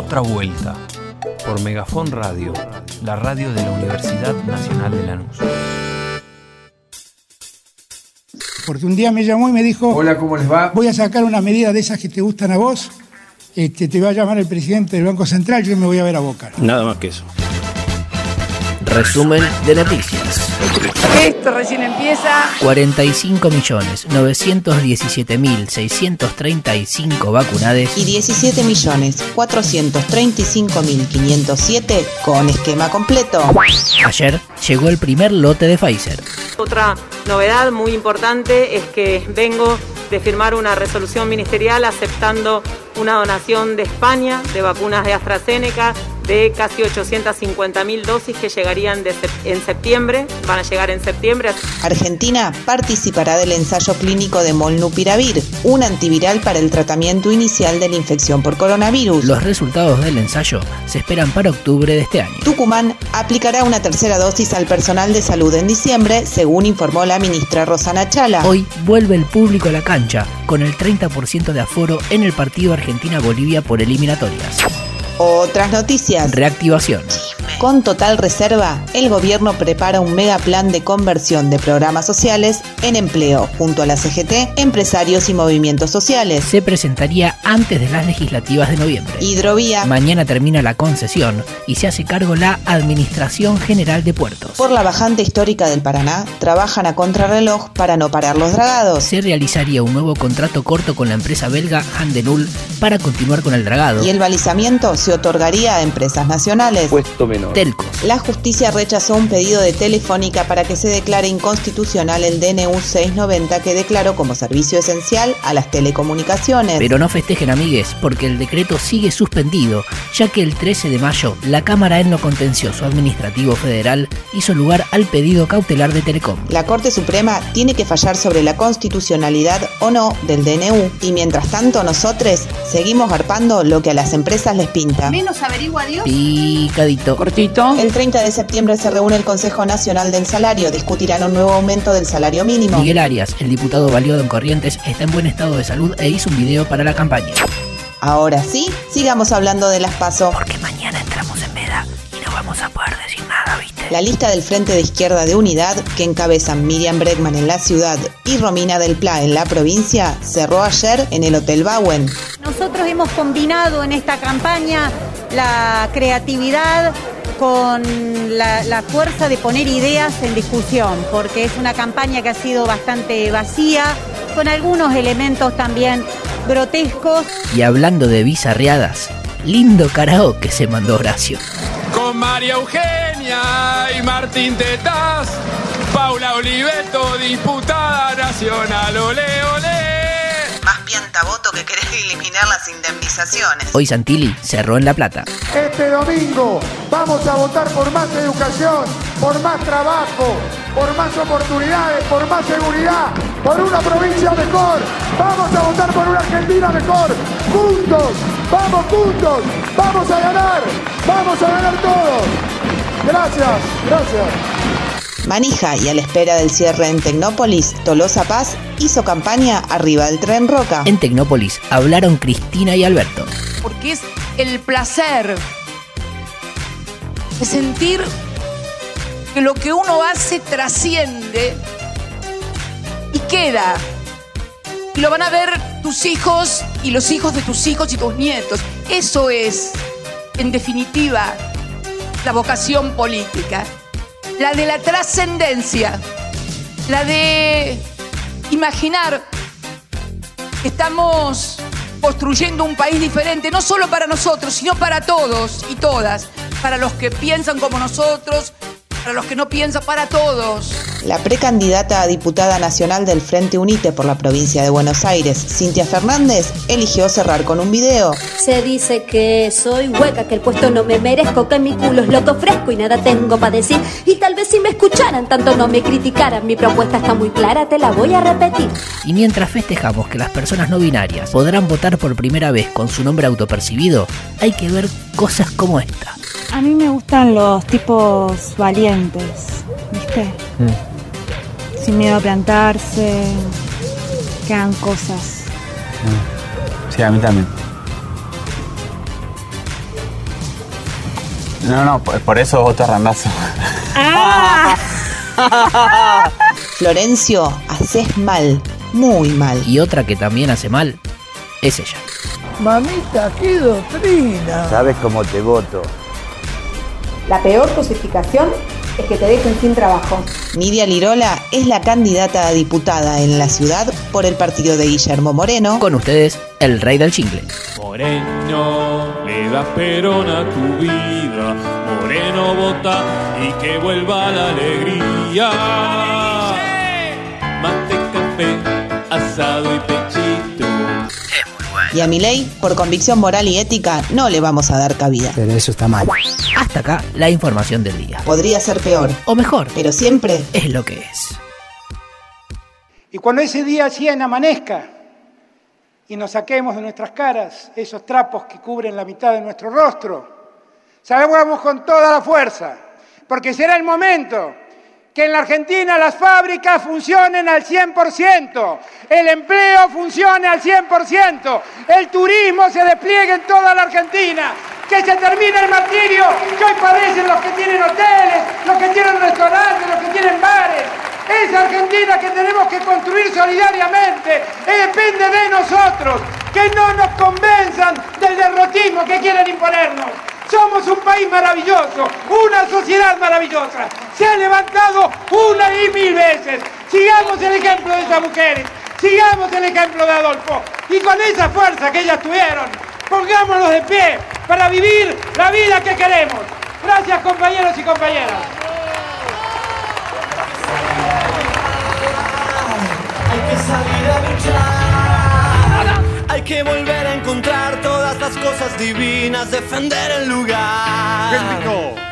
Otra vuelta por Megafon Radio, la radio de la Universidad Nacional de Lanús. Porque un día me llamó y me dijo, Hola, ¿cómo les va? voy a sacar una medida de esas que te gustan a vos, este, te va a llamar el presidente del Banco Central, yo me voy a ver a Boca. Nada más que eso. Resumen de noticias. Esto recién empieza. 45.917.635 vacunades y 17.435.507 con esquema completo. Ayer llegó el primer lote de Pfizer. Otra novedad muy importante es que vengo de firmar una resolución ministerial aceptando una donación de España de vacunas de AstraZeneca de casi 850 mil dosis que llegarían de sep- en septiembre, van a llegar en septiembre. Argentina participará del ensayo clínico de Molnupiravir, un antiviral para el tratamiento inicial de la infección por coronavirus. Los resultados del ensayo se esperan para octubre de este año. Tucumán aplicará una tercera dosis al personal de salud en diciembre, según informó la ministra Rosana Chala. Hoy vuelve el público a la cancha con el 30% de aforo en el partido Argentina-Bolivia por eliminatorias. Otras noticias. Reactivación. Con total reserva, el gobierno prepara un mega plan de conversión de programas sociales en empleo, junto a la CGT, empresarios y movimientos sociales. Se presentaría antes de las legislativas de noviembre. Hidrovía, Mañana termina la concesión y se hace cargo la Administración General de Puertos. por la bajante histórica del Paraná, trabajan a contrarreloj para no parar los dragados. Se realizaría un nuevo contrato corto con la empresa belga Handenul para continuar con el dragado. Y el balizamiento se otorgaría a empresas nacionales. Puesto menor. Telcos. La justicia rechazó un pedido de Telefónica para que se declare inconstitucional el DNU 690 que declaró como servicio esencial a las telecomunicaciones. Pero no festejen amigues, porque el decreto sigue suspendido, ya que el 13 de mayo la Cámara en lo contencioso administrativo federal hizo lugar al pedido cautelar de Telecom. La Corte Suprema tiene que fallar sobre la constitucionalidad o no del DNU y mientras tanto nosotros seguimos garpando lo que a las empresas les pinta. Menos averigua Dios. Picadito. Cortito. El 30 de septiembre se reúne el Consejo Nacional del Salario, discutirán un nuevo aumento del salario mínimo. Miguel Arias, el diputado valido en Corrientes, está en buen estado de salud e hizo un video para la campaña. Ahora sí, sigamos hablando de las PASO. Porque mañana entramos en veda y no vamos a poder decir nada, ¿viste? La lista del Frente de Izquierda de Unidad, que encabezan Miriam Bregman en la ciudad y Romina del Pla en la provincia, cerró ayer en el Hotel Bauen. Nosotros hemos combinado en esta campaña la creatividad con la, la fuerza de poner ideas en discusión, porque es una campaña que ha sido bastante vacía, con algunos elementos también grotescos. Y hablando de bizarreadas, lindo karaoke se mandó Horacio. Con María Eugenia y Martín Tetaz, Paula Oliveto, diputada nacional, ole, ole. Piantavoto que querés eliminar las indemnizaciones. Hoy Santilli cerró en La Plata. Este domingo vamos a votar por más educación, por más trabajo, por más oportunidades, por más seguridad, por una provincia mejor. Vamos a votar por una Argentina mejor. Juntos, vamos juntos, vamos a ganar, vamos a ganar todos. Gracias, gracias. Manija y a la espera del cierre en Tecnópolis, Tolosa Paz hizo campaña arriba del tren Roca. En Tecnópolis hablaron Cristina y Alberto. Porque es el placer de sentir que lo que uno hace trasciende y queda. Y lo van a ver tus hijos y los hijos de tus hijos y tus nietos. Eso es, en definitiva, la vocación política. La de la trascendencia. La de imaginar que estamos construyendo un país diferente, no solo para nosotros, sino para todos y todas. Para los que piensan como nosotros, para los que no piensan, para todos. La precandidata a diputada nacional del Frente Unite por la provincia de Buenos Aires, Cintia Fernández, eligió cerrar con un video. Se dice que soy hueca, que el puesto no me merezco, que mi culo es lo que ofrezco y nada tengo para decir. Y tal vez si me escucharan, tanto no me criticaran. Mi propuesta está muy clara, te la voy a repetir. Y mientras festejamos que las personas no binarias podrán votar por primera vez con su nombre autopercibido, hay que ver cosas como esta. A mí me gustan los tipos valientes, ¿viste? Sin miedo a plantarse, que hagan cosas. Sí, a mí también. No, no, por, por eso voto a Randazo. Florencio, haces mal, muy mal. Y otra que también hace mal es ella. Mamita, qué doctrina. ¿Sabes cómo te voto? La peor cosificación es que te dejen sin trabajo. Nidia Lirola es la candidata a diputada en la ciudad por el partido de Guillermo Moreno. Con ustedes, el rey del chingle. Moreno, le das perón a tu vida. Moreno vota y que vuelva la alegría. Mate, café, asado y pechito. Y a Milei, por convicción moral y ética, no le vamos a dar cabida. Pero eso está mal. Hasta acá la información del día. Podría ser peor. O mejor. Pero siempre es lo que es. Y cuando ese día 100 amanezca y nos saquemos de nuestras caras esos trapos que cubren la mitad de nuestro rostro, salgamos con toda la fuerza, porque será el momento que en la Argentina las fábricas funcionen al 100%, el empleo funcione al 100%, el turismo se despliegue en toda la Argentina, que se termine el martirio que hoy padecen los que tienen hoteles, los que tienen restaurantes, los que tienen bares. Esa Argentina que tenemos que construir solidariamente eh, depende de nosotros, que no nos convenzan del derrotismo que quieren imponernos. Somos un país maravilloso, una sociedad maravillosa. Se ha levantado una y mil veces. Sigamos el ejemplo de esas mujeres, sigamos el ejemplo de Adolfo. Y con esa fuerza que ellas tuvieron, pongámonos de pie para vivir la vida que queremos. Gracias compañeros y compañeras. Hay que salir a luchar. Hay que volver a encontrar todas las cosas divinas, defender el lugar.